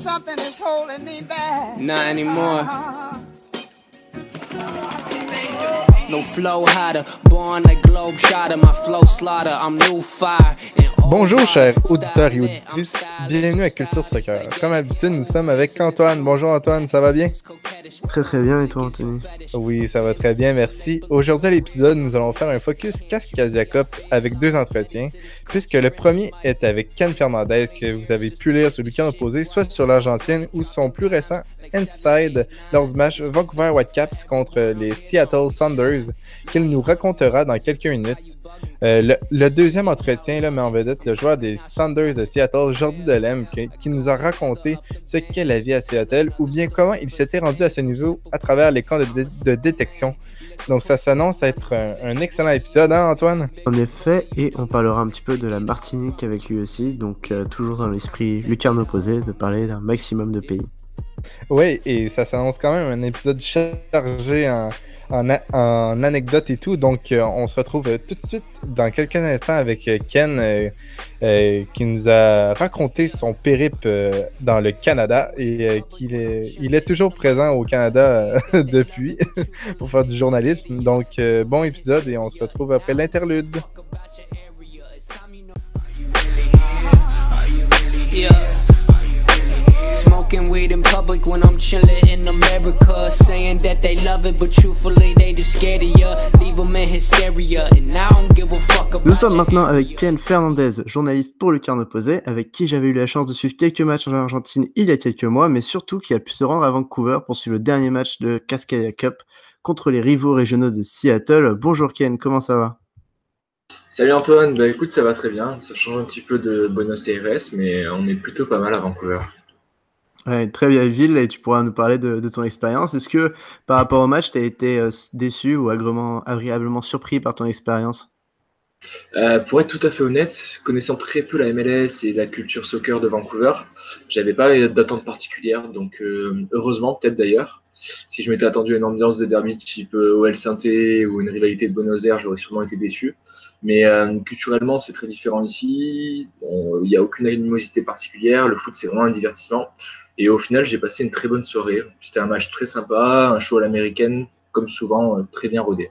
something is holding me back. Not anymore. No flow hotter, born like globe shotter, my flow slaughter, I'm new fire. Bonjour chers auditeurs et auditrices, bienvenue à Culture Soccer. Comme d'habitude, nous sommes avec Antoine. Bonjour Antoine, ça va bien? Très très bien et toi Anthony? Oui, ça va très bien, merci. Aujourd'hui à l'épisode, nous allons faire un focus Cascadia Cup avec deux entretiens, puisque le premier est avec Ken Fernandez que vous avez pu lire sur le camp opposé, soit sur l'Argentine ou son plus récent Inside lors du match Vancouver Whitecaps contre les Seattle Sounders qu'il nous racontera dans quelques minutes. Euh, le, deuxième entretien là, met en vedette le joueur des Sounders de Seattle, Jordi Delem, qui, qui nous a raconté ce qu'est la vie à Seattle ou bien comment il s'était rendu à ce niveau à travers les camps de, détection. Donc ça s'annonce être un, excellent épisode, hein Antoine? En effet, et on parlera un petit peu de la Martinique avec lui aussi, donc euh, toujours dans l'esprit lucarne opposé de parler d'un maximum de pays. Oui, et ça s'annonce quand même un épisode chargé en, anecdotes et tout. Donc, euh, on se retrouve euh, tout de suite dans quelques instants avec euh, Ken qui nous a raconté son périple dans le Canada et qu'il il est toujours présent au Canada depuis pour faire du journalisme. Donc, bon épisode et on se retrouve après l'interlude. Smoking weed in public when I'm chillin' in America. Saying that they love it, but truthfully they just scared of ya. Leave them in hysteria, and I don't give a fuck about Nous sommes maintenant avec Ken Fernandez, journaliste pour le Carne Opposé, avec qui j'avais eu la chance de suivre quelques matchs en Argentine il y a quelques mois, mais surtout qui a pu se rendre à Vancouver pour suivre le dernier match de Cascadia Cup contre les rivaux régionaux de Seattle. Bonjour Ken, comment ça va? Salut Antoine, bah écoute ça va très bien, ça change un petit peu de Buenos Aires mais on est plutôt pas mal à Vancouver. Très bien ville et tu pourras nous parler de, ton expérience. Est-ce que par rapport au match, tu as été euh, déçu ou agréablement, surpris par ton expérience? Euh, Pour être tout à fait honnête, connaissant très peu la MLS et la culture soccer de Vancouver, j'avais pas d'attente particulière. Donc euh, heureusement, peut-être d'ailleurs, si je m'étais attendu à une ambiance de derby type OL Sainté ou une rivalité de Buenos Aires, j'aurais sûrement été déçu. Mais culturellement, c'est très différent ici. Il n'y a aucune animosité particulière. Le foot, c'est vraiment un divertissement. Et au final, j'ai passé une très bonne soirée. C'était un match très sympa, un show à l'américaine, comme souvent, euh, très bien rodé.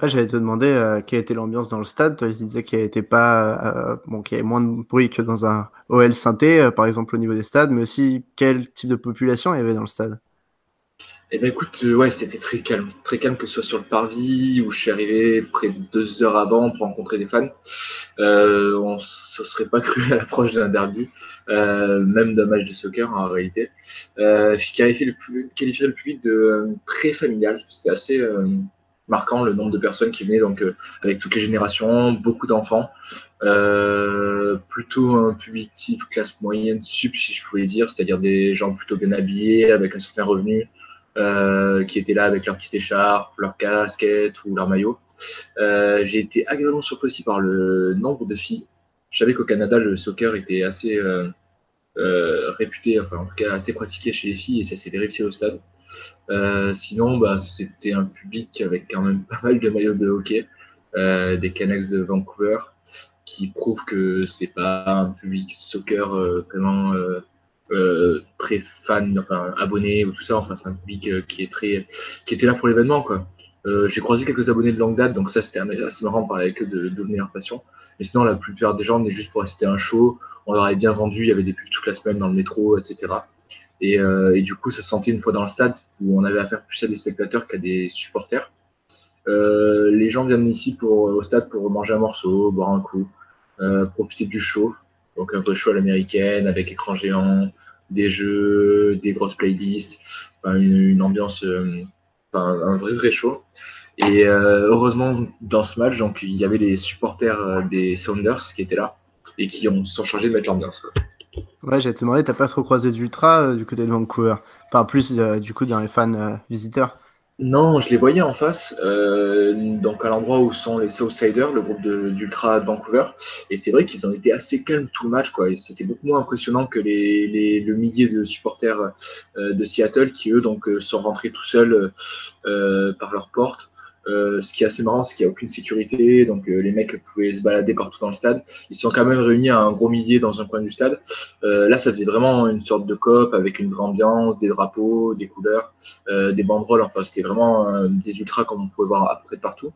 Ouais, j'allais te demander euh, quelle était l'ambiance dans le stade. Toi, tu disais qu'il y, avait pas, euh, bon, qu'il y avait moins de bruit que dans un OL synthé, par exemple au niveau des stades, mais aussi quel type de population il y avait dans le stade? Eh ben écoute, euh, ouais, c'était très calme, très calme que ce soit sur le parvis où je suis arrivé près de deux heures avant pour rencontrer des fans. Euh, on se serait pas cru à l'approche d'un derby, euh, même d'un match de soccer en réalité. Euh, je qualifie le, public de euh, très familial. C'était assez euh, marquant le nombre de personnes qui venaient donc avec toutes les générations, beaucoup d'enfants. plutôt un public type classe moyenne sup si je pouvais dire, c'est-à-dire des gens plutôt bien habillés avec un certain revenu. Euh, qui étaient là avec leur petite écharpe, leur casquette ou leur maillot. Euh, j'ai été agréablement surpris aussi par le nombre de filles. Je savais qu'au Canada, le soccer était assez euh, réputé, enfin en tout cas assez pratiqué chez les filles et ça s'est vérifié au stade. sinon, bah, c'était un public avec quand même pas mal de maillots de hockey, des Canucks de Vancouver, qui prouvent que c'est pas un public soccer vraiment euh, très fan, enfin abonné ou tout ça. Enfin, c'est un public euh, qui était là pour l'événement. Euh, j'ai croisé quelques abonnés de longue date, donc ça c'était assez marrant de parler avec eux de, devenir leur passion. Mais sinon, la plupart des gens venaient juste pour assister à un show. On leur avait bien vendu, il y avait des pubs toute la semaine dans le métro, etc. Et, du coup, ça sentait une fois dans le stade où on avait affaire plus à des spectateurs qu'à des supporters. Les gens viennent ici au stade pour manger un morceau, boire un coup, profiter du show. Donc un vrai show à l'américaine avec écran géant, des jeux, des grosses playlists, une, ambiance, euh, un vrai vrai show. Et euh, heureusement dans ce match, donc il y avait les supporters euh, des Sounders qui étaient là et qui ont sont chargés de mettre l'ambiance. Ouais, j'ai te demandé, t'as pas trop croisé d'ultra du côté de Vancouver, enfin plus du coup dans les fans visiteurs. Non, je les voyais en face, euh, donc à l'endroit où sont les Southsiders, le groupe d'Ultra de, Vancouver. Et c'est vrai qu'ils ont été assez calmes tout le match. quoi. C'était beaucoup moins impressionnant que les, les, le millier de supporters euh, de Seattle qui, eux, donc, euh, sont rentrés tout seuls par leur porte. Euh, ce qui est assez marrant, c'est qu'il n'y a aucune sécurité, donc euh, les mecs pouvaient se balader partout dans le stade. Ils sont quand même réunis à un gros millier dans un coin du stade. Euh, là, ça faisait vraiment une sorte de cop avec une grande ambiance, des drapeaux, des couleurs, des banderoles. Enfin, c'était vraiment des ultras comme on pouvait voir à peu près partout.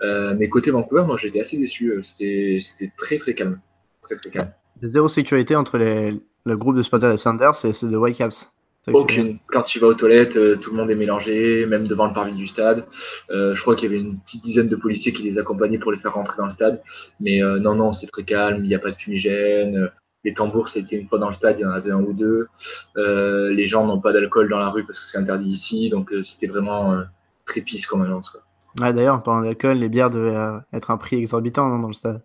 mais côté Vancouver, moi, j'étais assez déçu. C'était très très calme, très très calme. Zéro sécurité entre le groupe de de Sanders et ceux de Whitecaps. Aucune. Quand tu vas aux toilettes, euh, tout le monde est mélangé, même devant le parvis du stade. Euh, je crois qu'il y avait une petite dizaine de policiers qui les accompagnaient pour les faire rentrer dans le stade. Mais euh, non, non, c'est très calme, il n'y a pas de fumigène. Les tambours, c'était une fois dans le stade, il y en avait un ou deux. les gens n'ont pas d'alcool dans la rue parce que c'est interdit ici. Donc c'était vraiment très pisse comme annonce. Ouais, D'ailleurs, en parlant d'alcool, les bières devaient être un prix exorbitant dans le stade.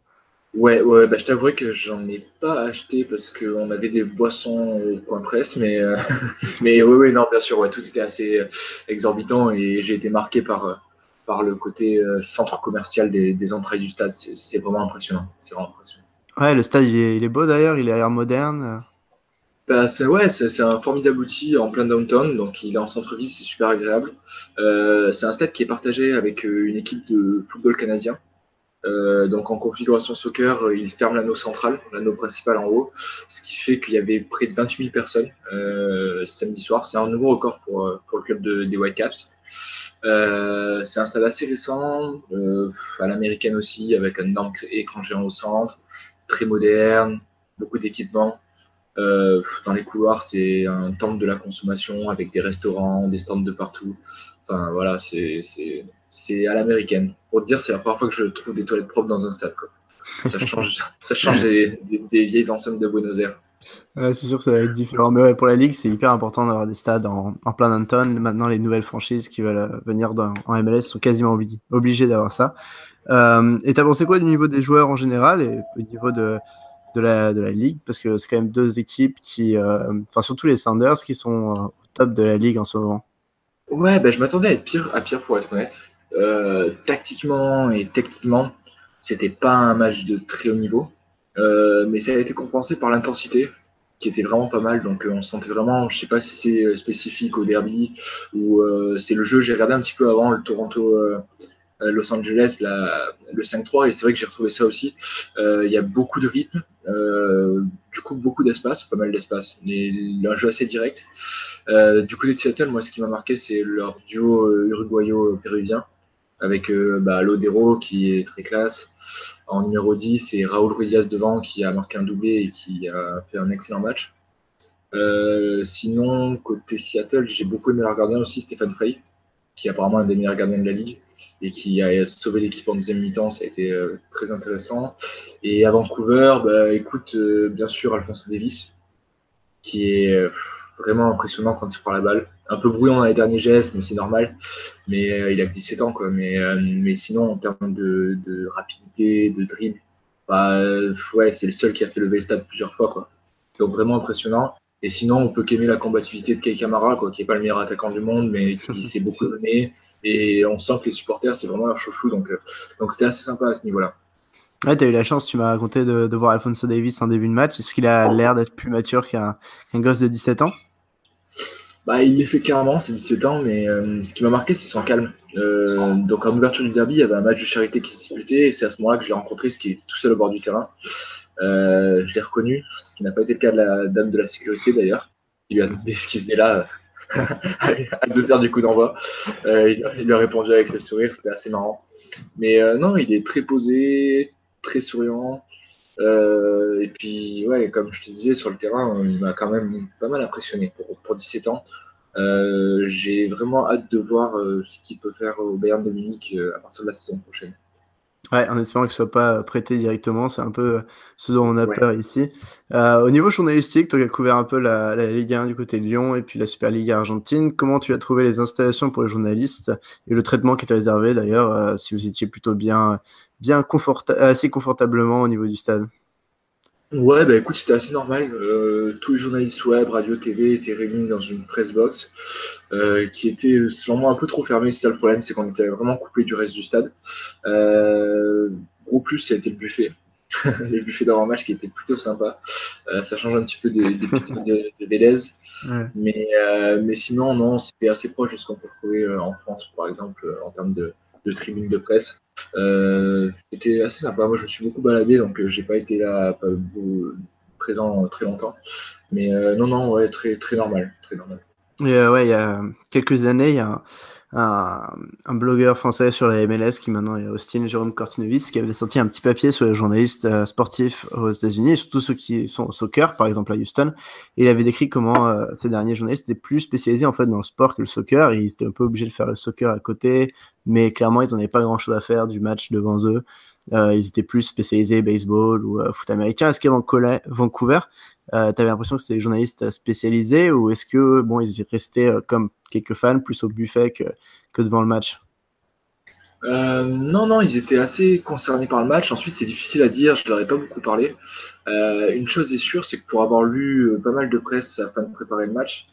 Ouais, ouais, bah, je t'avouerai que j'en ai pas acheté parce qu'on avait des boissons au coin presse, mais, euh, mais oui, oui, non, bien sûr, ouais, tout était assez euh, exorbitant et j'ai été marqué par, euh, par le côté centre commercial des, des entrailles du stade. C'est vraiment impressionnant. C'est vraiment impressionnant. Ouais, le stade, il est, il est beau d'ailleurs, il a l'air moderne. Bah, c'est ouais, c'est un formidable outil en plein downtown, donc il est en centre-ville, c'est super agréable. c'est un stade qui est partagé avec une équipe de football canadien. Euh, donc en configuration soccer, euh, il ferme l'anneau central, l'anneau principal en haut, ce qui fait qu'il y avait près de 28 000 personnes euh, samedi soir. C'est un nouveau record pour, pour le club de, des Whitecaps. Euh, c'est un stade assez récent, à l'américaine aussi, avec un énorme écran géant au centre, très moderne, beaucoup d'équipements. dans les couloirs, c'est un temple de la consommation avec des restaurants, des stands de partout. Enfin voilà, c'est c'est à l'américaine. Pour te dire, c'est la première fois que je trouve des toilettes propres dans un stade. Ça change, ça change des, vieilles enceintes de Buenos Aires. c'est sûr que ça va être différent. Mais pour la Ligue, c'est hyper important d'avoir des stades en, plein Anton. Maintenant, les nouvelles franchises qui veulent euh, venir en MLS sont quasiment obligées d'avoir ça. Euh, et t'as pensé quoi du niveau des joueurs en général et au niveau de, de, la, de la Ligue? Parce que c'est quand même deux équipes qui, euh, enfin surtout les Sanders, qui sont au top de la Ligue en ce moment. Ouais, bah, je m'attendais à être pire, à pire pour être honnête. Euh, tactiquement et techniquement, c'était pas un match de très haut niveau, euh, mais ça a été compensé par l'intensité qui était vraiment pas mal. Donc euh, on sentait vraiment, je sais pas si c'est spécifique au derby ou c'est le jeu. J'ai regardé un petit peu avant le Toronto. Los Angeles, le 5-3, et c'est vrai que j'ai retrouvé ça aussi. Il y a beaucoup de rythme, du coup beaucoup d'espace, pas mal d'espace, mais un jeu assez direct. du côté de Seattle, moi ce qui m'a marqué, c'est leur duo uruguayo-péruvien avec euh, bah, Lodero qui est très classe. En numéro 10, et Raúl Ruiz devant qui a marqué un doublé et qui a fait un excellent match. Euh, sinon, côté Seattle, j'ai beaucoup aimé leur gardien aussi, Stéphane Frey, qui est apparemment un des meilleurs gardiens de la ligue et qui a sauvé l'équipe en deuxième mi-temps. Ça a été euh, très intéressant. Et à Vancouver, bah, écoute, bien sûr, Alfonso Davis, qui est vraiment impressionnant quand il prend la balle. Un peu bruyant dans les derniers gestes, mais c'est normal. Mais euh, il a que 17 ans, quoi. Mais, euh, mais sinon, en termes de, de rapidité, de dribble, bah, ouais, c'est le seul qui a fait lever le stade plusieurs fois, quoi. Donc vraiment impressionnant. Et sinon, on peut qu'aimer la combativité de Kei Kamara, quoi, qui est pas le meilleur attaquant du monde, mais qui s'est beaucoup donné. Et on sent que les supporters, c'est vraiment leur chouchou. Donc, euh, donc c'était assez sympa à ce niveau-là. Ouais, t'as eu la chance, tu m'as raconté de, de, voir Alfonso Davis en début de match. Est-ce qu'il a l'air d'être plus mature qu'un gosse de 17 ans? Bah, il l'est fait carrément, c'est 17 ans, mais euh, ce qui m'a marqué, c'est son calme. Euh, donc, en ouverture du derby, il y avait un match de charité qui s'est disputé, et c'est à ce moment-là que je l'ai rencontré, ce qui était tout seul au bord du terrain. Euh, je l'ai reconnu, ce qui n'a pas été le cas de la dame de la sécurité d'ailleurs, qui lui a demandé ce qu'il faisait là à deux heures du coup d'envoi. il, lui a répondu avec le sourire, c'était assez marrant. Mais non, il est très posé, très souriant. Euh, et puis, ouais, comme je te disais, sur le terrain, il m'a quand même pas mal impressionné pour, pour 17 ans. Euh, j'ai vraiment hâte de voir euh, ce qu'il peut faire au Bayern de Munich à partir de la saison prochaine. Ouais, en espérant qu'il ne soit pas prêté directement, c'est un peu ce dont on a peur ici. au niveau journalistique, tu as couvert un peu la, la, Ligue 1 du côté de Lyon et puis la Super Ligue argentine. Comment tu as trouvé les installations pour les journalistes et le traitement qui était réservé d'ailleurs, si vous étiez plutôt bien, bien assez confortablement au niveau du stade Ouais, bah écoute, c'était assez normal. Euh, tous les journalistes web, radio, TV étaient réunis dans une press box euh, qui était, selon moi, un peu trop fermée. C'est ça le problème, c'est qu'on était vraiment coupé du reste du stade. Euh, gros plus, ça a été le buffet. le buffet d'avant-match qui était plutôt sympa. Euh, ça change un petit peu des, des de, de Vélez. Mais, mais sinon, non, c'était assez proche de ce qu'on peut trouver en France, par exemple, en termes de, de tribune de presse. C'était assez sympa. Moi, je me suis beaucoup baladé, donc j'ai pas été là pas, présent très longtemps. Mais non, non, ouais, très, très normal, très normal. Et ouais, il y a quelques années, il y a un, un, blogueur français sur la MLS qui maintenant est Austin Jérôme Cortinovis qui avait sorti un petit papier sur les journalistes euh, sportifs aux États-Unis, surtout ceux qui sont au soccer, par exemple à Houston. Et il avait décrit comment euh, ces derniers journalistes étaient plus spécialisés en fait dans le sport que le soccer. Ils étaient un peu obligés de faire le soccer à côté, mais clairement ils n'en avaient pas grand-chose à faire du match devant eux. Euh, ils étaient plus spécialisés baseball ou foot américain. Est-ce qu'à Vancouver, euh, tu avais l'impression que c'était des journalistes spécialisés ou est-ce que bon ils restaient comme quelques fans plus au buffet que, que devant le match? Euh, non, non, ils étaient assez concernés par le match. Ensuite, c'est difficile à dire, je leur ai pas beaucoup parlé. Euh, une chose est sûre, c'est que pour avoir lu euh, pas mal de presse afin de préparer le match,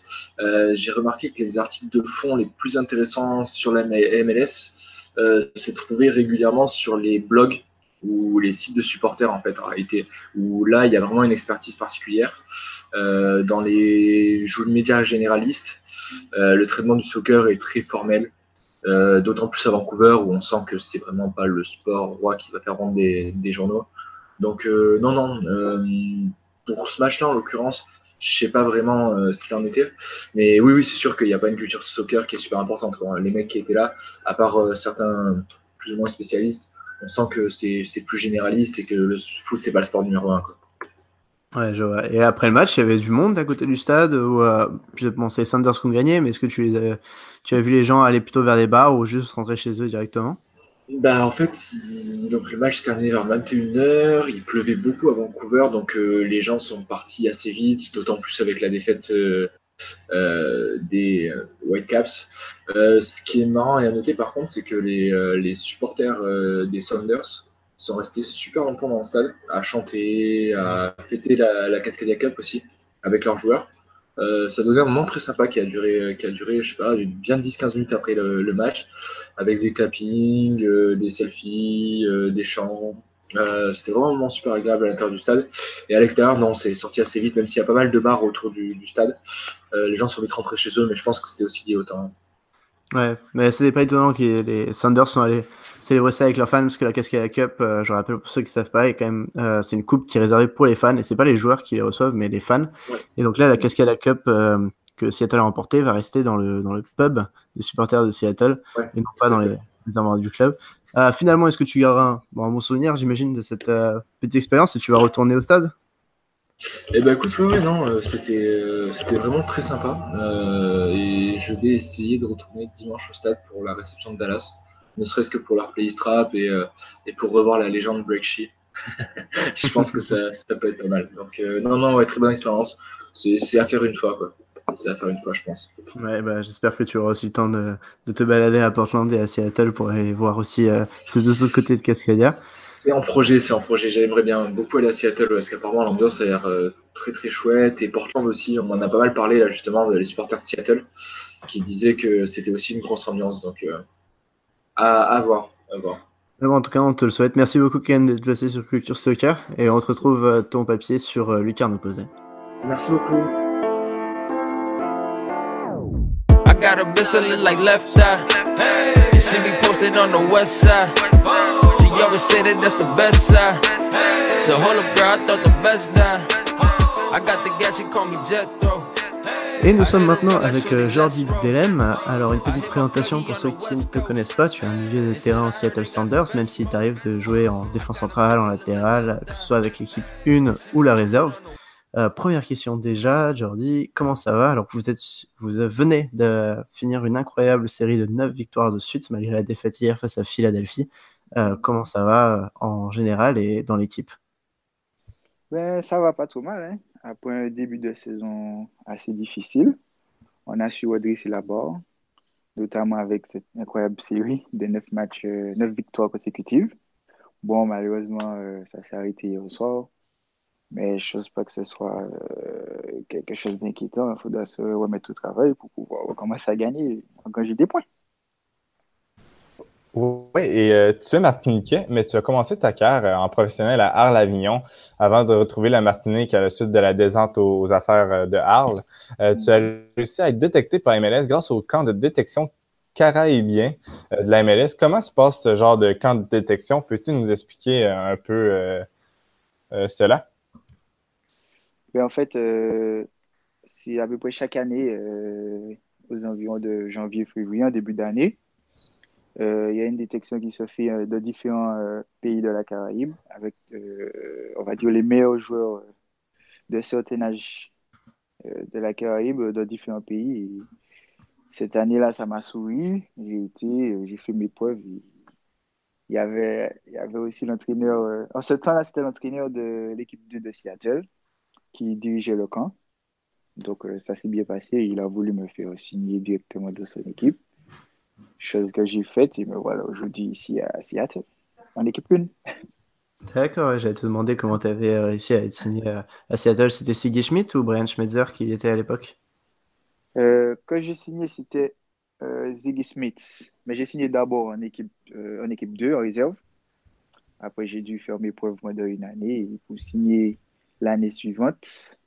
j'ai remarqué que les articles de fond les plus intéressants sur la MLS s'est trouvé régulièrement sur les blogs ou les sites de supporters en fait en réalité, où là il y a vraiment une expertise particulière. dans les médias généralistes, le traitement du soccer est très formel. Euh, d'autant plus à Vancouver où on sent que c'est vraiment pas le sport roi qui va faire rendre des, journaux. Donc euh, non, non, euh, pour ce match-là en l'occurrence, je sais pas vraiment ce qu'il en était. Mais oui, oui, c'est sûr qu'il n'y a pas une culture soccer qui est super importante. Les mecs qui étaient là, à part certains plus ou moins spécialistes, on sent que c'est plus généraliste et que le foot, c'est pas le sport numéro un. Ouais, je vois. Et après le match, il y avait du monde à côté du stade où, euh, je pensais Sanders qui ont gagné, mais est-ce que tu, les tu as vu les gens aller plutôt vers des bars ou juste rentrer chez eux directement? Bah en fait, donc le match s'est terminé vers 21h, il pleuvait beaucoup à Vancouver, donc euh, les gens sont partis assez vite, d'autant plus avec la défaite euh, des Whitecaps. ce qui est marrant et à noter par contre, c'est que les, les supporters des Saunders sont restés super longtemps dans le stade, à chanter, à fêter la Cascadia Cup aussi avec leurs joueurs. Euh, ça donnait un moment très sympa qui a duré, qui a duré je sais pas, bien 10-15 minutes après le, match, avec des clappings, euh, des selfies, euh, des chants. C'était vraiment super agréable à l'intérieur du stade. Et à l'extérieur, non, c'est sorti assez vite, même s'il y a pas mal de bars autour du, stade. les gens sont vite rentrés chez eux, mais je pense que c'était aussi lié au. Ouais, mais c'est pas étonnant que les Sanders sont allés célébrer ça avec leurs fans parce que la Cascade Cup, euh, je rappelle pour ceux qui ne savent pas, est quand même euh, c'est une coupe qui est réservée pour les fans et c'est pas les joueurs qui les reçoivent mais les fans. Et donc là la Cascade Cup euh, que Seattle a remportée va rester dans le dans le pub des supporters de Seattle et non pas dans les, les du club. finalement, est-ce que tu garderas un bon, souvenir, j'imagine, de cette petite expérience et tu vas retourner au stade? Eh ben écoute, ouais, non, c'était c'était vraiment très sympa et je vais essayer de retourner dimanche au stade pour la réception de Dallas ne serait-ce que pour leur playlist rap et, euh, et pour revoir la légende Break je pense que ça, ça, peut être pas mal. Donc, euh, non, non, ouais, très bonne expérience. C'est à faire une fois, quoi. C'est à faire une fois, je pense. Ouais, bah, j'espère que tu auras aussi le temps de, de, te balader à Portland et à Seattle pour aller voir aussi euh, ces deux autres côtés de Cascadia. C'est en projet, c'est en projet. J'aimerais bien beaucoup aller à Seattle parce qu'apparemment l'ambiance a l'air très très chouette et Portland aussi. On en a pas mal parlé là justement les supporters de Seattle qui disaient que c'était aussi une grosse ambiance. Donc à, voir. en tout cas, on te le souhaite. Merci beaucoup, Ken, d'être passé sur Culture Soccer. Et on te retrouve euh, ton papier sur euh, Lucarne Opposé. Merci beaucoup. I got a bitch that look like left eye. Hey, she be posted on the west side. She always say that that's the best side. So hold up, girl, I thought the best die. I got the gas, she call me Jethro. Et nous sommes maintenant avec euh, Jordi Delem. Alors une petite présentation pour ceux qui ne te connaissent pas. Tu es un milieu de terrain au Seattle Sanders, même s'il t'arrive de jouer en défense centrale, en latéral, que ce soit avec l'équipe 1 ou la réserve. Euh, première question déjà, Jordi, comment ça va? Alors vous êtes, vous venez de finir une incroyable série de 9 victoires de suite malgré la défaite hier face à Philadelphie. Euh, comment ça va en général et dans l'équipe? Ben, Ça va pas trop mal. Hein après un début de saison assez difficile, on a su redresser la barre, notamment avec cette incroyable série de neuf matchs, euh, neuf victoires consécutives. Bon, malheureusement, euh, ça s'est arrêté hier soir, mais je ne pense pas que ce soit euh, quelque chose d'inquiétant. Il faudra se remettre au travail pour pouvoir recommencer à gagner, j'ai des points. Oui, et euh, tu es martiniquais, mais tu as commencé ta carrière euh, en professionnel à Arles-Avignon avant de retrouver la Martinique à la suite de la descente aux, affaires euh, de Arles. tu as réussi à être détecté par MLS grâce au camp de détection caraïbien de la MLS. Comment se passe ce genre de camp de détection? Peux-tu nous expliquer un peu cela? Ben, en fait, c'est à peu près chaque année, aux environs de janvier-février, en début d'année. Euh, il y a une détection qui se fait euh, de différents euh, pays de la Caraïbe avec, on va dire, les meilleurs joueurs de certain âge de la Caraïbe dans différents pays. cette année-là, ça m'a souri. J'ai été, j'ai fait mes preuves. Il y avait, il y avait aussi l'entraîneur. en ce temps-là, c'était l'entraîneur de l'équipe 2 de Seattle qui dirigeait le camp. Donc, ça s'est bien passé. Il a voulu me faire signer directement de son équipe chose que j'ai faite et me voilà aujourd'hui ici à Seattle, en équipe 1. D'accord, j'allais te demander comment tu avais euh, réussi à être signé à Seattle. C'était Siggy Schmidt ou Brian Schmetzer qui y était à l'époque? Euh, Quand j'ai signé, c'était euh, Ziggy Smith. Mais j'ai signé d'abord en équipe, euh, en équipe 2, en réserve. Après, j'ai dû faire mes preuves moins d'une année pour signer l'année suivante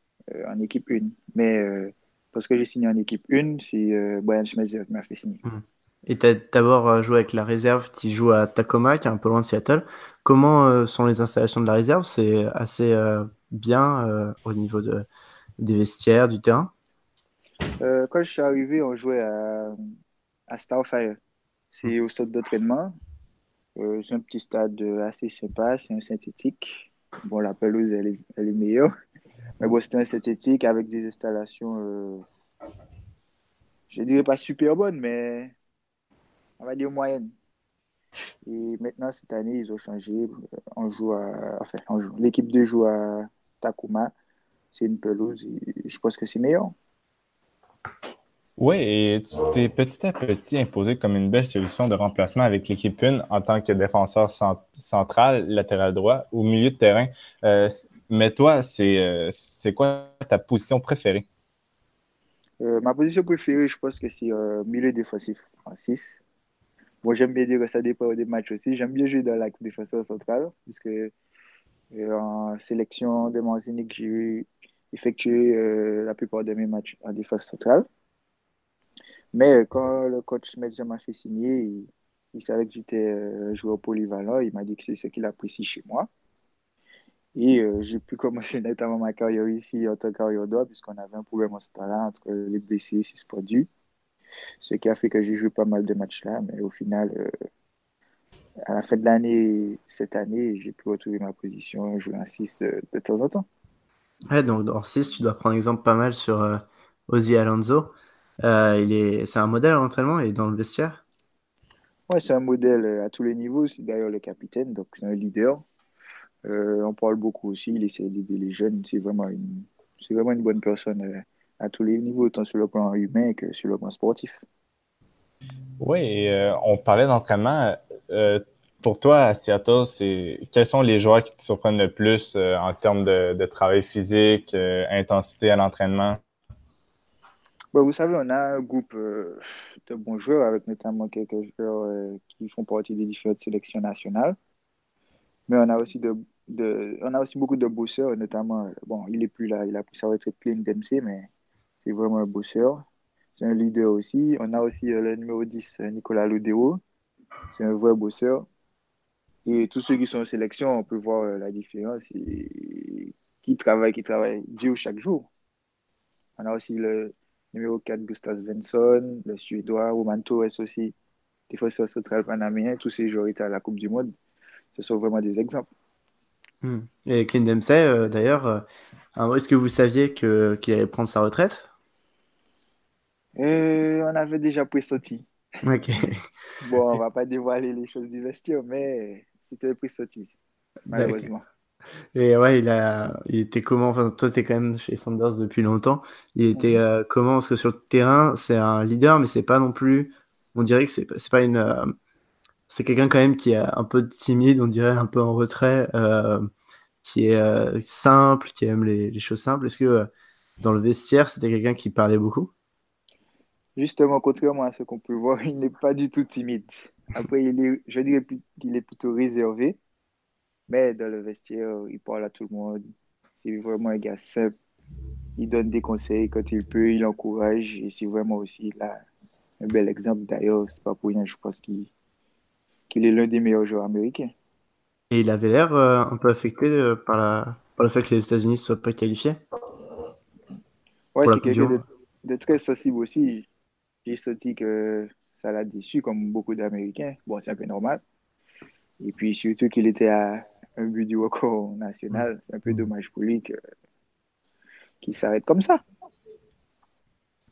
en équipe 1. Mais parce que j'ai signé en équipe 1, c'est Brian Schmetzer qui m'a fait signer. Hmm. Et tu as d'abord euh, joué avec la réserve qui joue à Tacoma, qui est un peu loin de Seattle. Comment euh, sont les installations de la réserve? C'est assez euh, bien au niveau de, des vestiaires, du terrain? Quand je suis arrivé, on jouait à, à Starfire. C'est au stade d'entraînement. c'est un petit stade assez sympa, c'est un synthétique. Bon, la pelouse, elle est, elle est meilleure. Mais bon, c'est un synthétique avec des installations, je dirais pas super bonnes, mais on va dire moyenne. Et maintenant, cette année, ils ont changé. On joue à, enfin. L'équipe de joue à Takuma. C'est une pelouse et je pense que c'est meilleur. Oui, et tu t'es petit à petit imposé comme une belle solution de remplacement avec l'équipe 1 en tant que défenseur central, latéral droit, au milieu de terrain. Euh, mais toi, euh, c'est quoi ta position préférée? Euh, ma position préférée, je pense que c'est milieu défensif en 6. Moi, j'aime bien dire que ça dépend des matchs aussi. J'aime bien jouer dans l'axe défenseur central, puisque euh, en sélection de Martinique, j'ai effectué euh, la plupart de mes matchs en défense centrale. Mais quand le coach Medja m'a fait signer, il, savait que j'étais euh, joueur polyvalent. Il m'a dit que c'est ce qu'il apprécie chez moi. Et j'ai pu commencer notamment ma carrière ici en tant qu'arrière droit, puisqu'on avait un problème en ce temps-là entre les blessés suspendus ce qui a fait que j'ai joué pas mal de matchs là, mais au final, euh, à la fin de l'année, cette année, j'ai pu retrouver ma position, jouer en 6 euh, de temps en temps. Ouais, donc en 6, tu dois prendre exemple pas mal sur euh, Ozzy Alonso. il est, c'est un modèle à l'entraînement et dans le vestiaire Ouais, c'est un modèle à tous les niveaux. C'est d'ailleurs le capitaine, donc c'est un leader. on parle beaucoup aussi, il essaie d'aider les jeunes. C'est vraiment une, c'est vraiment une bonne personne à tous les niveaux, tant sur le plan humain que sur le plan sportif. Oui, euh, on parlait d'entraînement. Euh, pour toi, à Seattle, c'est quels sont les joueurs qui te surprennent le plus euh, en termes de, travail physique, intensité à l'entraînement? Bon, vous savez, on a un groupe de bons joueurs, avec notamment quelques joueurs qui font partie des différentes sélections nationales. Mais on a aussi de, de on a aussi beaucoup de bosseurs, notamment, bon, il est plus là, il a pris sa retraite Clint Dempsey, mais c'est vraiment un bosseur. C'est un leader aussi. On a aussi euh, le numéro 10, euh, Nicolas Lodero. C'est un vrai bosseur. Et tous ceux qui sont en sélection, on peut voir euh, la différence. Qui travaille, qui travaille dur chaque jour. On a aussi le numéro 4, Gustav Svensson, le Suédois, Roman Torres aussi, défenseur central panaméen. Tous ces joueurs étaient à la Coupe du Monde. Ce sont vraiment des exemples. Hmm. Et Clint Dempsey, d'ailleurs, est-ce que vous saviez qu'il allait prendre sa retraite? Euh, on avait déjà pressenti. Ok. bon, on va pas dévoiler les choses du vestiaire, mais c'était pressenti, malheureusement. Et ouais, il, a, il était comment enfin, Toi, tu es quand même chez Sanders depuis longtemps. Il était euh, comment Parce que sur le terrain, c'est un leader, mais c'est pas non plus. On dirait que c'est pas une. Euh, c'est quelqu'un quand même qui est un peu timide, on dirait un peu en retrait, qui est simple, qui aime les, les choses simples. Est-ce que dans le vestiaire, c'était quelqu'un qui parlait beaucoup? Justement, contrairement à ce qu'on peut voir, il n'est pas du tout timide. Après, il est, je dirais qu'il est plutôt réservé, mais dans le vestiaire, il parle à tout le monde. C'est vraiment un gars simple. Il donne des conseils quand il peut, il encourage, et c'est vraiment aussi là, un bel exemple. D'ailleurs, c'est pas pour rien, je pense qu'il qu'il est l'un des meilleurs joueurs américains. Et il avait l'air euh, un peu affecté euh, par, la... par le fait que les États-Unis ne soient pas qualifiés. Ouais, c'est quelqu'un de, de très sensible aussi. J'ai senti que ça l'a déçu, comme beaucoup d'Américains. Bon, c'est un peu normal. Et puis surtout qu'il était à un but du record national. C'est un peu dommage pour lui que- qu'il s'arrête comme ça.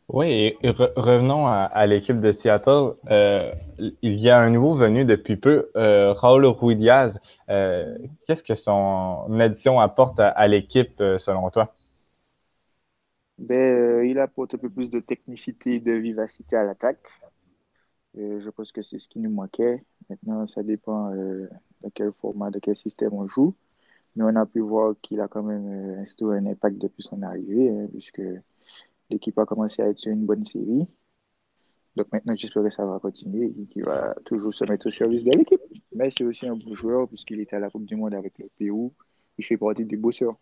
Oui, et re- revenons à, à l'équipe de Seattle. Euh, il y a un nouveau venu depuis peu, euh, Raúl Ruiz. Euh, Qu'est-ce que son addition apporte à, à l'équipe, selon toi? Ben, euh, il apporte un peu plus de technicité, de vivacité à l'attaque. Euh, je pense que c'est ce qui nous manquait. Maintenant, ça dépend euh, de quel format, de quel système on joue. Mais on a pu voir qu'il a quand même instauré un impact depuis son arrivée, hein, puisque l'équipe a commencé à être sur une bonne série. Donc maintenant, j'espère que ça va continuer et qu'il va toujours se mettre au service de l'équipe. Mais c'est aussi un beau joueur, puisqu'il était à la Coupe du Monde avec le Pérou. Il fait partie des bosseurs.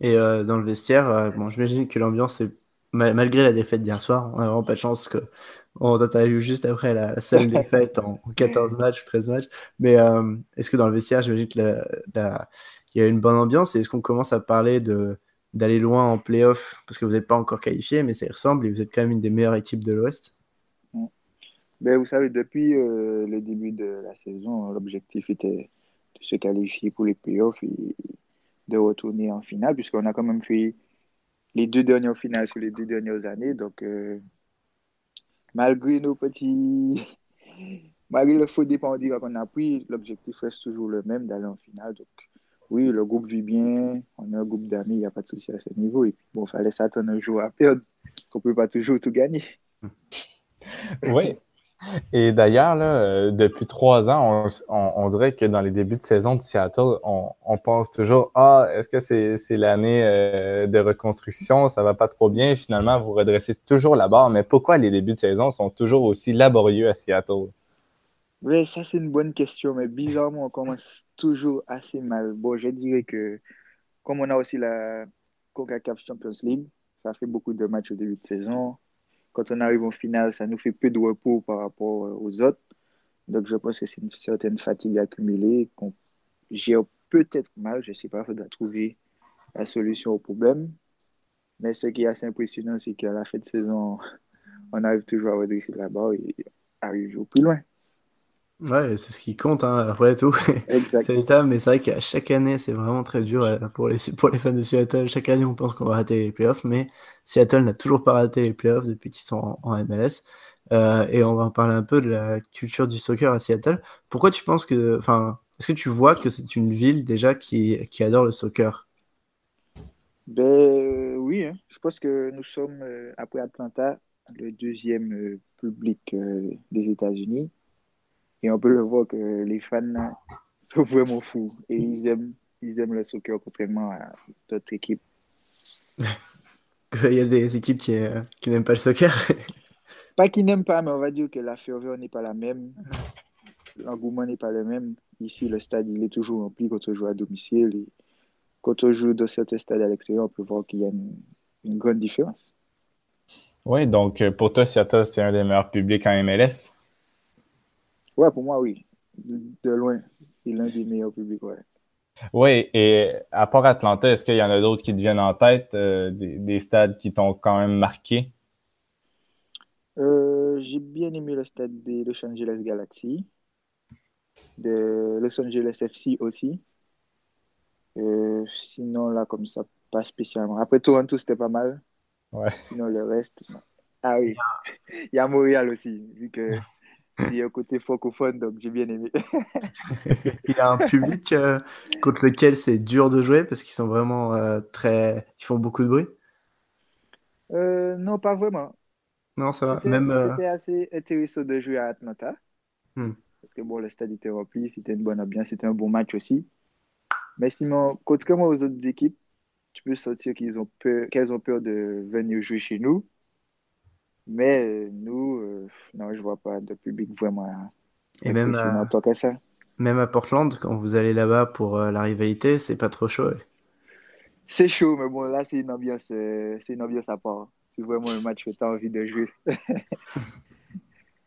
Et euh, dans le vestiaire, euh, bon, j'imagine que l'ambiance est ma- malgré la défaite d'hier soir, on n'a vraiment pas de chance que on t'a vu juste après la, la seule défaite en, en 14 matchs ou 13 matchs. Mais euh, est-ce que dans le vestiaire, j'imagine que la- la- il y a une bonne ambiance et est-ce qu'on commence à parler de d'aller loin en playoff parce que vous n'êtes pas encore qualifié, mais ça y ressemble et vous êtes quand même une des meilleures équipes de l'Ouest? Ben, vous savez, depuis euh, le début de la saison, l'objectif était de se qualifier pour les playoffs et de retourner en finale, puisqu'on a quand même fait les deux dernières finales sur les deux dernières années. Donc, euh, malgré nos petits. Malgré le faux départ qu'on a pris, l'objectif reste toujours le même d'aller en finale. Donc, oui, le groupe vit bien, on a un groupe d'amis, il n'y a pas de souci à ce niveau. Et puis, bon, il fallait s'attendre un jour à perdre, qu'on ne peut pas toujours tout gagner. Oui. Et d'ailleurs, euh, depuis trois ans, on, dirait que dans les débuts de saison de Seattle, on, pense toujours Ah, est-ce que c'est l'année euh, de reconstruction, ça va pas trop bien. Finalement, vous redressez toujours la barre. Mais pourquoi les débuts de saison sont toujours aussi laborieux à Seattle? Oui, ça c'est une bonne question, mais bizarrement, on commence toujours assez mal. Bon, je dirais que comme on a aussi la CONCACAF Champions League, ça fait beaucoup de matchs au début de saison. Quand on arrive en finale, ça nous fait peu de repos par rapport euh, aux autres. Donc, je pense que c'est une certaine fatigue accumulée qu'on gère peut-être mal. Je ne sais pas, il faudra trouver la solution au problème. Mais ce qui est assez impressionnant, c'est qu'à la fin de saison, on arrive toujours à redresser la barre et arrive au plus loin. Ouais, c'est ce qui compte, hein, après tout. C'est l'état, mais c'est vrai qu'à chaque année, c'est vraiment très dur euh, pour les, pour les fans de Seattle. Chaque année, on pense qu'on va rater les playoffs, mais Seattle n'a toujours pas raté les playoffs depuis qu'ils sont en, en MLS. Euh, et on va en parler un peu de la culture du soccer à Seattle. Pourquoi tu penses que, enfin, est-ce que tu vois que c'est une ville déjà qui, qui adore le soccer? Ben euh, oui, hein. Je pense que nous sommes, euh, après Atlanta, le deuxième euh, public euh, des États-Unis. Et on peut le voir que les fans sont vraiment fous. Et ils aiment, ils aiment le soccer contrairement à d'autres équipes. Il y a des équipes qui, euh, qui n'aiment pas le soccer. Pas qu'ils n'aiment pas, mais on va dire que la ferveur n'est pas la même. L'engouement n'est pas le même. Ici, le stade, il est toujours rempli quand on joue à domicile. Et quand on joue dans certains stades à l'extérieur, on peut voir qu'il y a une, une grande différence. Oui, donc euh, pour toi, Seattle, c'est un des meilleurs publics en MLS. Ouais, pour moi, oui. De, de loin, c'est l'un des meilleurs publics, ouais. Oui, et à part Atlanta, est-ce qu'il y en a d'autres qui te viennent en tête, euh, des, des stades qui t'ont quand même marqué? Euh, j'ai bien aimé le stade de Los Angeles Galaxy, de Los Angeles FC aussi. Euh, sinon, là, comme ça, pas spécialement. Après Toronto, c'était pas mal. Ouais. Sinon, le reste. Ah oui, il y a Montréal aussi, vu que c'est un côté francophone, donc j'ai bien aimé. Il y a un public euh, contre lequel c'est dur de jouer parce qu'ils sont vraiment euh, très. Ils font beaucoup de bruit? Euh, non, pas vraiment. Non, ça va. Même. c'était assez intéressant de jouer à Atlanta. Hmm. Parce que bon, le stade était rempli, c'était une bonne ambiance, c'était un bon match aussi. Mais sinon, contrairement aux autres équipes, tu peux sentir qu'ils ont peur, qu'elles ont peur de venir jouer chez nous. Mais euh, nous, euh, non, je vois pas de public vraiment Et même, tant que ça. même à Portland, quand vous allez là-bas pour euh, la rivalité, c'est pas trop chaud. ouais. C'est chaud, mais bon, là, c'est une ambiance, euh, c'est une ambiance à part. c'est vraiment un match que tu as envie de jouer.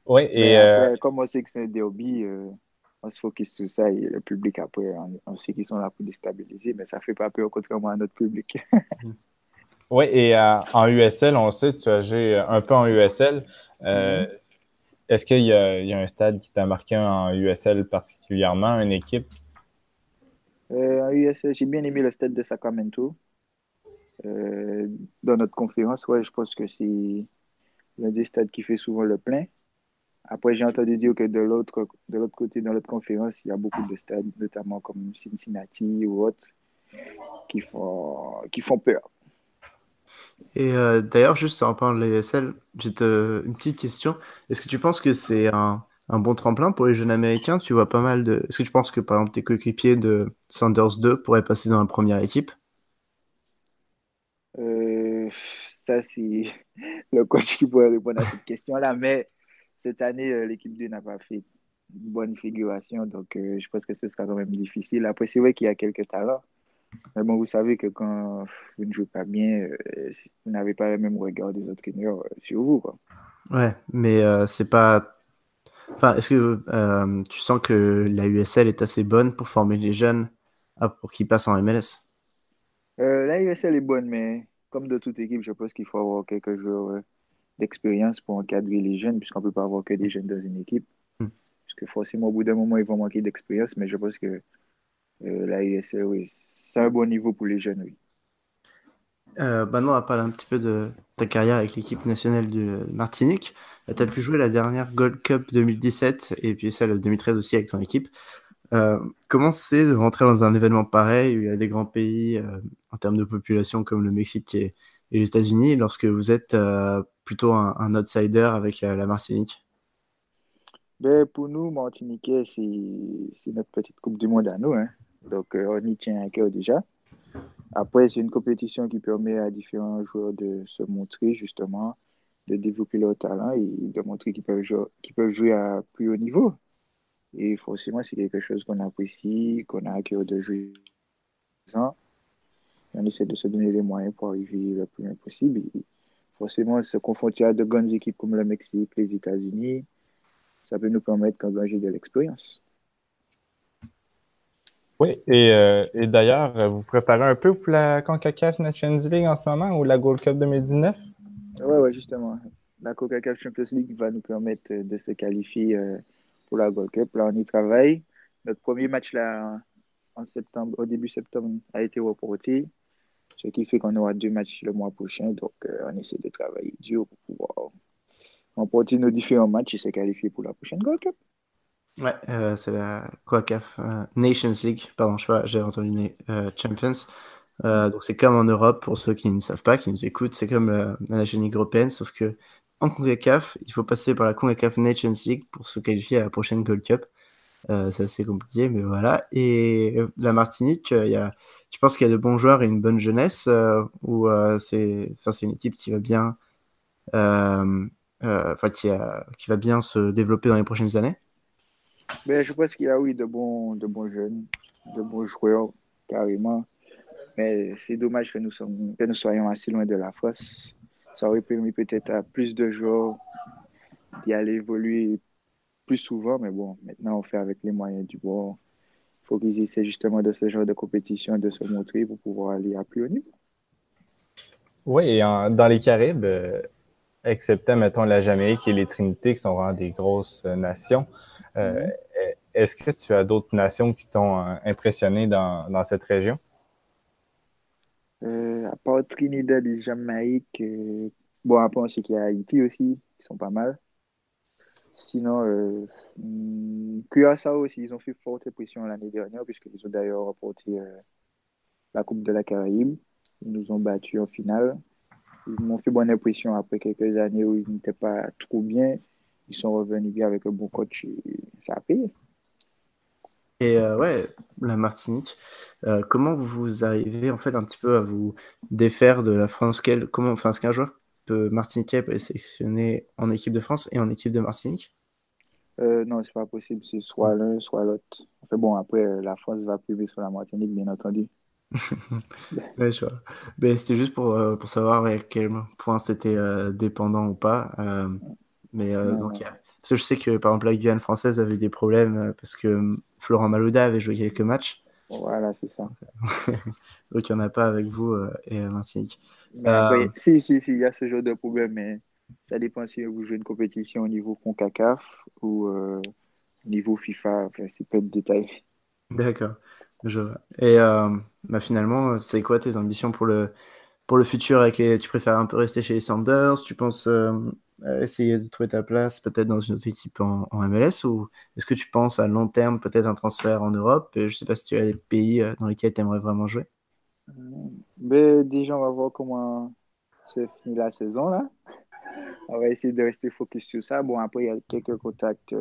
Oui, et euh, comme on sait que c'est un derby, euh, on se focus sur ça et le public après, on, sait qu'ils sont là pour déstabiliser, mais ça ne fait pas peur contrairement à notre public. oui, et euh, en USL, on sait, tu as joué un peu en USL. Mm-hmm. Est-ce qu'il y, y, a un stade qui t'a marqué en USL particulièrement, une équipe? en USL, j'ai bien aimé le stade de Sacramento. dans notre conférence, ouais, je pense que c'est l'un des stades qui fait souvent le plein. Après, j'ai entendu dire que de l'autre, de l'autre côté, dans l'autre conférence, il y a beaucoup de stades, notamment comme Cincinnati ou autres, qui font, qui font peur. Et euh, d'ailleurs, juste en parlant de l'ASL, j'ai une petite question. Est-ce que tu penses que c'est un, bon tremplin pour les jeunes américains? Tu vois pas mal de. Est-ce que tu penses que par exemple tes coéquipiers de Sanders 2 pourraient passer dans la première équipe? Euh, Ça, c'est le coach qui pourrait répondre à cette question-là. Mais cette année, euh, l'équipe 2 n'a pas fait une bonne figuration, donc je pense que ce sera quand même difficile. Après, c'est vrai qu'il y a quelques talents. Mais bon, vous savez que quand vous ne jouez pas bien, euh, vous n'avez pas le même regard des autres entraîneurs sur vous. Quoi. Ouais, mais c'est pas. Enfin, est-ce que tu sens que la USL est assez bonne pour former les jeunes ah, pour qu'ils passent en MLS La USL est bonne, mais comme de toute équipe, je pense qu'il faut avoir quelques joueurs d'expérience pour encadrer les jeunes, puisqu'on ne peut pas avoir que des jeunes dans une équipe. Hmm. Parce que forcément, au bout d'un moment, ils vont manquer d'expérience, mais je pense que euh, la ISL, oui, c'est un bon niveau pour les jeunes, oui. Euh, maintenant, on va parler un petit peu de ta carrière avec l'équipe nationale de Martinique. Euh, tu as pu jouer la dernière Gold Cup 2017 et puis celle 2013 aussi avec ton équipe. Euh, comment c'est de rentrer dans un événement pareil où il y a des grands pays en termes de population comme le Mexique et, et les États-Unis lorsque vous êtes plutôt un, outsider avec la Martinique? Ben, Pour nous, Martiniquais, c'est notre petite Coupe du Monde à nous. Hein. Donc, euh, on y tient un cœur déjà. Après, c'est une compétition qui permet à différents joueurs de se montrer, justement, de développer leur talent et de montrer qu'ils peuvent, jouer, peuvent jouer à plus haut niveau. Et forcément, c'est quelque chose qu'on apprécie, qu'on a à cœur de jouer. on essaie de se donner les moyens pour arriver le plus loin possible forcément se confronter à de grandes équipes comme le Mexique, les États-Unis, ça peut nous permettre d'engager de l'expérience. Oui, et, euh, et d'ailleurs, vous préparez un peu pour la CONCACAF Nations League en ce moment ou la Gold Cup 2019? Oui, ouais, justement. La CONCACAF Champions League va nous permettre de se qualifier euh, pour la Gold Cup. Là, on y travaille. Notre premier match là, en septembre, au début septembre a été reporté ce qui fait qu'on aura deux matchs le mois prochain. Donc, euh, on essaie de travailler dur pour pouvoir remporter nos différents matchs et se qualifier pour la prochaine Gold Cup. Ouais, euh, c'est la COACAF euh, Nations League. Pardon, je sais pas, j'ai entendu Champions. donc, c'est comme en Europe, pour ceux qui ne savent pas, qui nous écoutent, c'est comme la Nation League européenne, sauf que en CONCACAF, il faut passer par la CONCACAF Nations League pour se qualifier à la prochaine Gold Cup. Euh, c'est assez compliqué, mais voilà. Et euh, la Martinique, euh, il y a, tu penses qu'il y a de bons joueurs et une bonne jeunesse ou c'est, c'est une équipe qui va bien, qui, qui va bien se développer dans les prochaines années ben, je pense qu'il y a oui de bons, de bons jeunes, de bons joueurs carrément. Mais c'est dommage que nous, sommes, que nous soyons assez loin de la France. Ça aurait permis peut-être à plus de joueurs d'y aller évoluer plus souvent, mais bon, maintenant on fait avec les moyens du bord. Il faut qu'ils essaient justement de ce genre de compétition, de se montrer pour pouvoir aller à plus haut niveau. Oui, et dans les Caraïbes, euh, excepté, mettons, la Jamaïque et les Trinités, qui sont vraiment des grosses euh, nations, euh, mm-hmm. est-ce que tu as d'autres nations qui t'ont impressionné dans, dans, cette région? à part Trinidad et Jamaïque, bon, après, on sait qu'il y a Haïti aussi, qui sont pas mal. Sinon, euh, hmm, ça aussi, ils ont fait forte pression l'année dernière, puisqu'ils ont d'ailleurs remporté euh, la Coupe de la Caraïbe. Ils nous ont battus en finale. Ils m'ont fait bonne impression après quelques années où ils n'étaient pas trop bien. Ils sont revenus bien avec un bon coach et ça a payé. Et euh, ouais, la Martinique, euh, comment vous arrivez en fait un petit peu à vous défaire de la France? Quel, comment, enfin, est-ce qu'un joueur Martiniquais peut être sélectionné en équipe de France et en équipe de Martinique? Euh, Non, c'est pas possible. C'est soit l'un, soit l'autre. Enfin bon, après, euh, la France va priver sur la Martinique, bien entendu. Ouais, je vois. Mais c'était juste pour, euh, pour savoir à quel point c'était euh, dépendant ou pas. Euh, mais donc, parce que je sais que par exemple la Guyane française avait eu des problèmes parce que Florent Malouda avait joué quelques matchs. Voilà, c'est ça. donc il n'y en a pas avec vous et Martinique. si, si, si, il y a ce genre de problème, mais ça dépend si vous jouez une compétition au niveau CONCACAF ou au niveau FIFA. Enfin, c'est pas de détail. D'accord. Je... Et bah finalement, c'est quoi tes ambitions pour le, pour le futur avec les... Tu préfères un peu rester chez les Sanders? Tu penses euh, essayer de trouver ta place peut-être dans une autre équipe en, MLS Ou est-ce que tu penses à long terme peut-être un transfert en Europe? Je ne sais pas si tu as les pays euh, dans lesquels tu aimerais vraiment jouer. Mais déjà, on va voir comment se finit la saison là. On va essayer de rester focus sur ça. Bon, après, il y a quelques contacts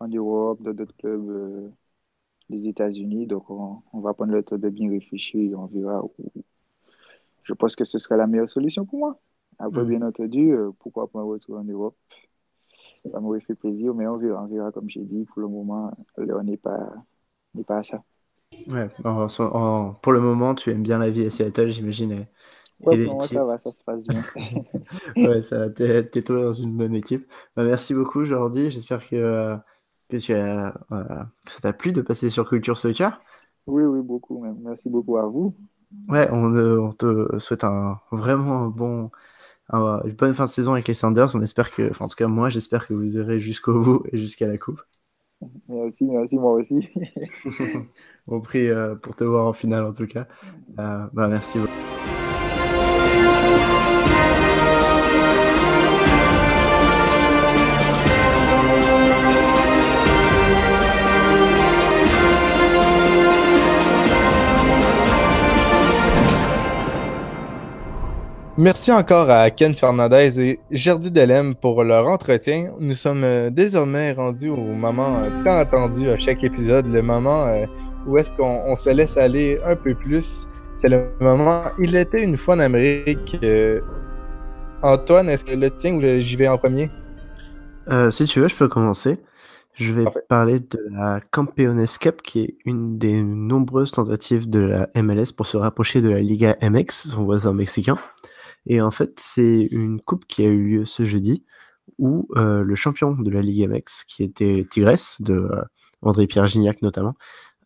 en Europe, d'autres clubs les États-Unis. Donc, on, va prendre le temps de bien réfléchir et on verra. Où... Je pense que ce sera la meilleure solution pour moi. Après, mm. bien entendu, euh, pourquoi pas un retour en Europe? Ça m'aurait fait plaisir, mais on verra, on verra comme j'ai dit. Pour le moment, on n'est pas, pas à ça. Ouais, pour le moment, tu aimes bien la vie à Seattle, j'imagine. Ouais, pour moi, ça va, ça se passe bien. ouais, ça va, t'es dans une bonne équipe. Bah, merci beaucoup, Jordi. J'espère que euh, que, euh, ça t'a plu de passer sur Culture Soccer. Oui, oui, beaucoup. Merci beaucoup à vous. Ouais, on, euh, te souhaite un vraiment bon, une bonne fin de saison avec les Sanders. On espère que, en tout cas, moi, j'espère que vous irez jusqu'au bout et jusqu'à la coupe. Merci, merci, moi aussi. on prie euh, pour te voir en finale, en tout cas. bah, merci Merci encore à Ken Fernandez et Jardy Delem pour leur entretien. Nous sommes euh, désormais rendus au moment euh, tant attendu à chaque épisode, le moment euh, où est-ce qu'on se laisse aller un peu plus. C'est le moment Il était une fois en Amérique. Antoine, est-ce que le tien ou j'y vais en premier? si tu veux, je peux commencer. Je vais parler de la Campeones Cup, qui est une des nombreuses tentatives de la MLS pour se rapprocher de la Liga MX, son voisin mexicain. Et en fait, c'est une coupe qui a eu lieu ce jeudi où euh, le champion de la Ligue MX, qui était Tigres, de euh, André-Pierre Gignac notamment,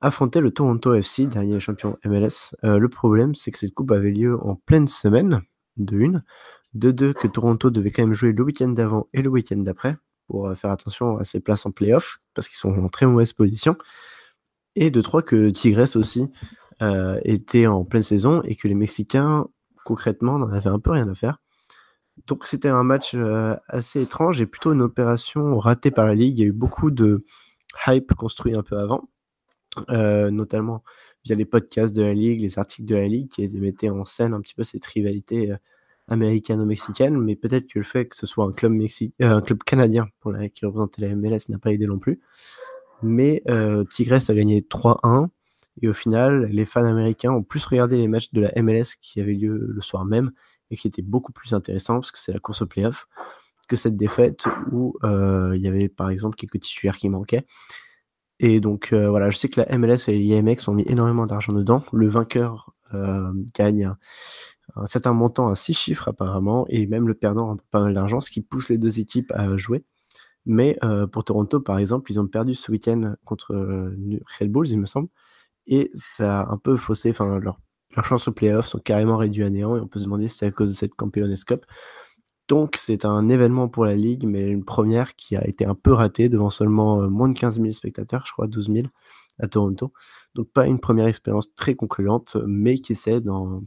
affrontait le Toronto FC, dernier champion MLS. Euh, le problème, c'est que cette coupe avait lieu en pleine semaine, de une, de deux, que Toronto devait quand même jouer le week-end d'avant et le week-end d'après, pour faire attention à ses places en playoff, parce qu'ils sont en très mauvaise position, et de trois, que Tigres aussi était en pleine saison et que les Mexicains concrètement, on n'en avait un peu rien à faire. Donc c'était un match euh, assez étrange et plutôt une opération ratée par la Ligue. Il y a eu beaucoup de hype construit un peu avant, euh, notamment via les podcasts de la Ligue, les articles de la Ligue qui mettaient en scène un petit peu cette rivalité euh, américano-mexicaine, mais peut-être que le fait que ce soit un club, un club canadien pour la, qui représentait la MLS n'a pas aidé non plus. Mais Tigres a gagné 3-1. Et au final, les fans américains ont plus regardé les matchs de la MLS qui avaient lieu le soir même et qui étaient beaucoup plus intéressants parce que c'est la course au playoff que cette défaite où euh, il y avait par exemple quelques titulaires qui manquaient. Et donc euh, voilà, je sais que la MLS et l'IMX ont mis énormément d'argent dedans. Le vainqueur euh, gagne un, certain montant à six chiffres apparemment et même le perdant a pas mal d'argent, ce qui pousse les deux équipes à jouer. Mais pour Toronto, par exemple, ils ont perdu ce week-end contre Red Bulls, il me semble et ça a un peu faussé, enfin, leurs chances au playoff sont carrément réduites à néant et on peut se demander si c'est à cause de cette Campeones Cup. Donc c'est un événement pour la Ligue, mais une première qui a été un peu ratée devant seulement euh, moins de 15 000 spectateurs, je crois 12 000 à Toronto. Donc pas une première expérience très concluante, mais qui sait, dans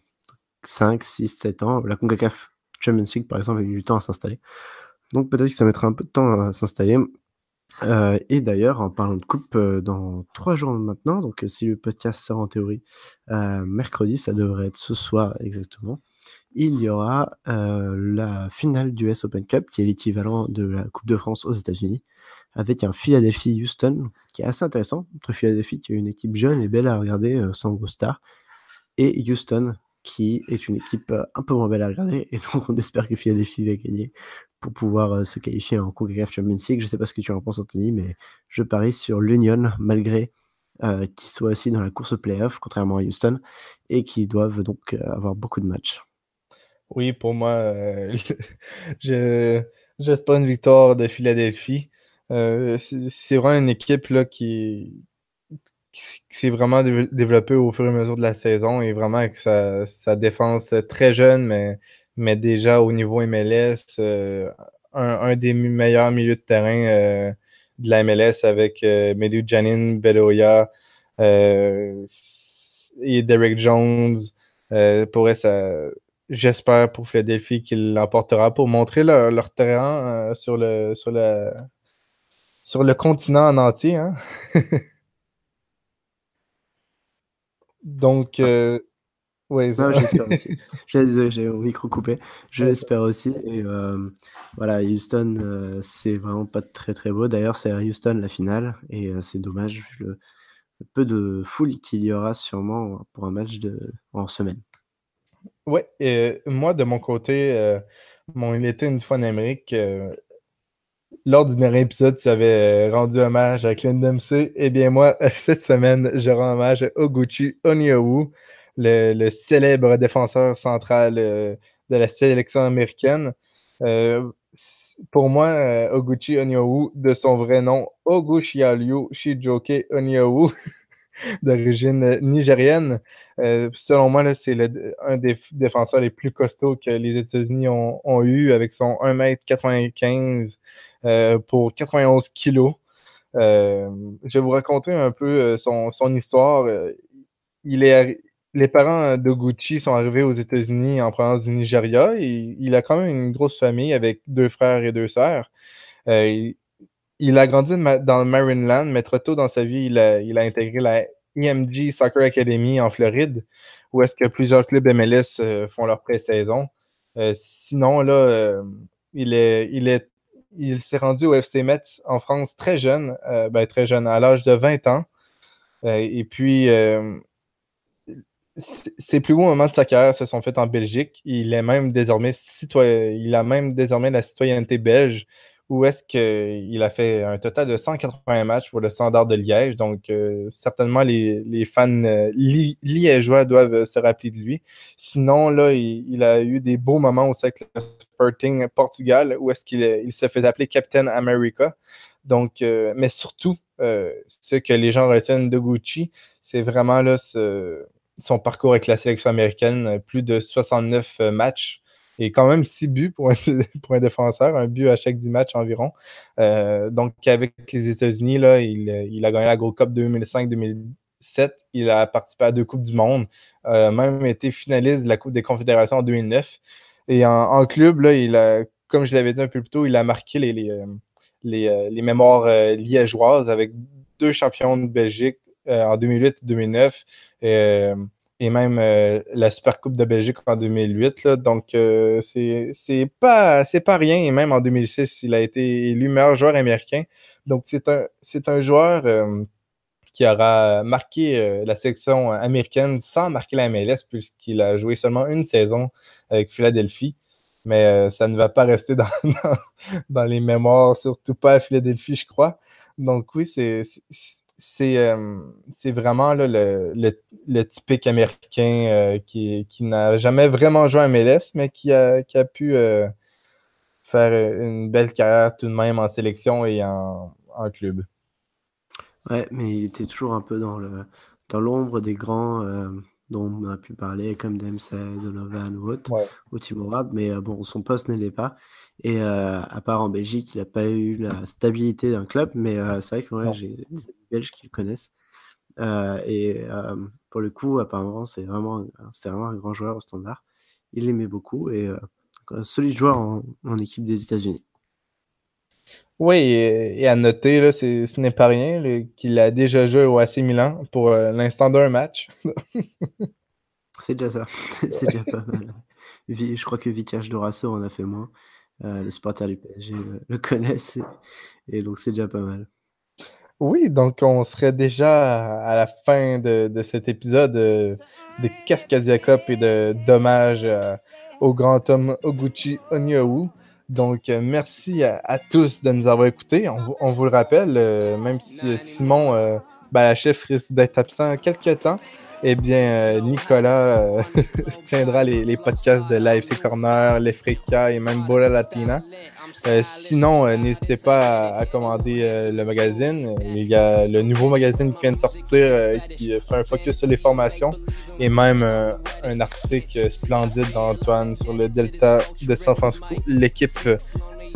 5, 6, 7 ans, la CONCACAF Champions League par exemple a eu du temps à s'installer. Donc peut-être que ça mettra un peu de temps à s'installer. Euh, et d'ailleurs, en parlant de coupe, euh, dans trois jours maintenant, donc euh, si le podcast sort en théorie mercredi, ça devrait être ce soir exactement, il y aura la finale du US Open Cup, qui est l'équivalent de la Coupe de France aux États-Unis, avec un Philadelphie-Houston qui est assez intéressant. Entre Philadelphie, qui est une équipe jeune et belle à regarder, sans gros stars, et Houston, qui est une équipe un peu moins belle à regarder, et donc on espère que Philadelphie va gagner pour pouvoir euh, se qualifier en CONCACAF Champions League. Je ne sais pas ce que tu en penses, Anthony, mais je parie sur l'Union malgré qui soient aussi dans la course au playoff, contrairement à Houston, et qui doivent donc avoir beaucoup de matchs. Oui, pour moi, je j'espère une victoire de Philadelphie. c'est vraiment une équipe là, qui, qui s'est vraiment développée au fur et à mesure de la saison et vraiment avec sa, sa défense très jeune, mais, mais déjà au niveau MLS, un, un, des meilleurs milieux de terrain de la MLS avec euh, Medu Janin, Beloya euh, et Derek Jones. Euh, pourrait ça, j'espère pour Philadelphie qu'il l'emportera pour montrer leur, leur terrain sur, le, sur, le, sur le continent en entier. Hein? Donc, oui, j'espère aussi. j'ai mon micro coupé. Je l'espère aussi. Et euh, voilà, Houston, euh, c'est vraiment pas très très beau. D'ailleurs, c'est à Houston la finale. Et euh, c'est dommage vu le, peu de foule qu'il y aura sûrement pour un match de, en semaine. Oui, et moi de mon côté, mon il était une fois en Amérique. lors du dernier épisode, tu avais rendu hommage à Clint Dempsey. Eh bien, moi, cette semaine, je rends hommage à Oguchi Onyewu le, célèbre défenseur central euh, de la sélection américaine. Euh, pour moi, euh, Oguchi Onyowu, de son vrai nom, Ogushialyu Shijoke Onyowu, d'origine nigérienne. selon moi, c'est un des défenseurs les plus costauds que les États-Unis ont, eu avec son 1m95 pour 91 kg. je vais vous raconter un peu son, son histoire. il est, les parents de Gucci sont arrivés aux États-Unis en provenance du Nigeria. Et il a quand même une grosse famille avec deux frères et deux sœurs. Euh, il, a grandi dans le Maryland, mais très tôt dans sa vie, il a, intégré la EMG Soccer Academy en Floride, où est-ce que plusieurs clubs MLS euh, font leur pré-saison. Euh, sinon, là, il est, il est, il s'est rendu au FC Metz en France très jeune, ben, très jeune, à l'âge de 20 ans. et puis, ses plus beaux moments de sa carrière se sont faits en Belgique. Il est même désormais citoyen, il a même désormais la citoyenneté belge, où est-ce qu'il a fait un total de 180 matchs pour le Standard de Liège. Donc, euh, certainement, les, fans euh, liégeois doivent se rappeler de lui. Sinon, là, il, a eu des beaux moments aussi avec Sporting Portugal, où est-ce qu'il il se fait appeler Captain America. Donc, euh, mais surtout, ce que les gens retiennent de Gucci, c'est vraiment là ce son parcours avec la sélection américaine, euh, plus de 69 euh, matchs et quand même 6 buts pour un, défenseur, un but à chaque 10 matchs environ. Euh, donc, avec les États-Unis, là, il, a gagné la Gold Cup 2005-2007. Il a participé à deux Coupes du Monde, même été finaliste de la Coupe des Confédérations en 2009. Et en, club, là, il a, comme je l'avais dit un peu plus tôt, il a marqué les mémoires liégeoises avec deux champions de Belgique en 2008-2009 et même euh, la Super Coupe de Belgique en 2008. donc, euh, c'est pas, pas rien. Et même en 2006, il a été élu meilleur joueur américain. Donc, c'est un, un joueur euh, qui aura marqué la section américaine sans marquer la MLS, puisqu'il a joué seulement une saison avec Philadelphie. Mais ça ne va pas rester dans, dans, les mémoires, surtout pas à Philadelphie, je crois. Donc, oui, c'est euh, c'est vraiment le, le, typique américain euh, qui, qui n'a jamais vraiment joué à MLS, mais qui a, qui a pu euh, faire une belle carrière tout de même en sélection et en, en, club. Ouais, mais il était toujours un peu dans le dans l'ombre des grands dont on a pu parler, comme Dempsey, Donovan ou autre, ou Tim Howard, mais bon, son poste l'est pas. Et à part en Belgique, il n'a pas eu la stabilité d'un club, mais c'est vrai que j'ai des Belges qui le connaissent. et pour le coup, apparemment, c'est vraiment, vraiment un grand joueur au standard. Il l'aimait beaucoup et un solide joueur en, équipe des États-Unis. Oui, et, à noter, là, ce n'est pas rien qu'il a déjà joué au AC Milan pour l'instant d'un match. c'est déjà ça. c'est déjà pas mal. Je crois que Vikash Dorasso en a fait moins. Euh, les supporters du PSG le, connaissent et, donc c'est déjà pas mal. Oui, donc on serait déjà à la fin de, cet épisode de, de Cascadia Cup et de dommage euh, au grand homme Oguchi Onyawu. Donc, euh, merci à, tous de nous avoir écoutés. On, vous le rappelle, même si Simon ben, la chef risque d'être absent quelques temps, eh bien, euh, Nicolas euh, tiendra les, les, podcasts de l'AFC Corner, les et même Bola Latina. Euh, sinon, euh, n'hésitez pas à, à commander euh, le magazine. Il y a le nouveau magazine qui vient de sortir qui fait un focus sur les formations et même un article splendide d'Antoine sur le Delta de San Francisco, l'équipe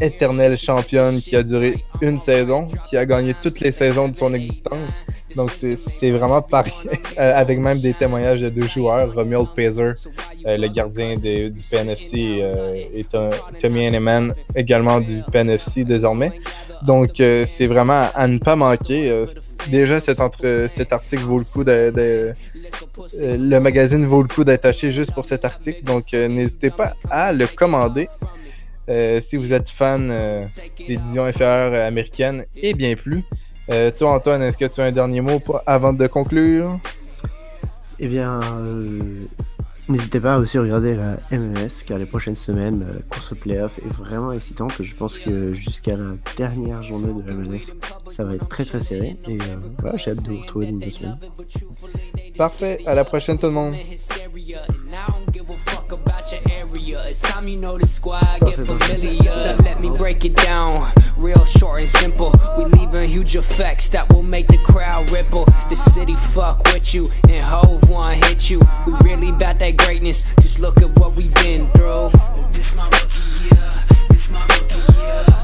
éternelle championne qui a duré une saison, qui a gagné toutes les saisons de son existence. Donc c'est vraiment pareil, avec même des témoignages de deux joueurs, Romuald Pazer, euh, le gardien du PNFC, euh, et Tommy Henneman, également du PNFC désormais. Donc euh, c'est vraiment à ne pas manquer. Euh, déjà cet, cet article vaut le coup de, le magazine vaut le coup d'être acheté juste pour cet article. Donc n'hésitez pas à le commander. Euh, si vous êtes fan euh, des divisions inférieures américaines et bien plus. Euh, toi, Antoine, est-ce que tu as un dernier mot pour, avant de conclure? Eh bien, n'hésitez pas à aussi regarder la MMS, car les prochaines semaines, la course au playoff est vraiment excitante. Je pense que jusqu'à la dernière journée de la MMS, ça va être très très serré. Et voilà, j'ai hâte de vous retrouver dans deux semaines. Parfait, à la prochaine tout le monde. familiar. It's time you know the squad, get familiar. Let me break it down, real short and simple. We leaving huge effects that will make the crowd ripple. The city fuck with you, and Hove one hit you. We really bout that greatness, just look at what we've been through.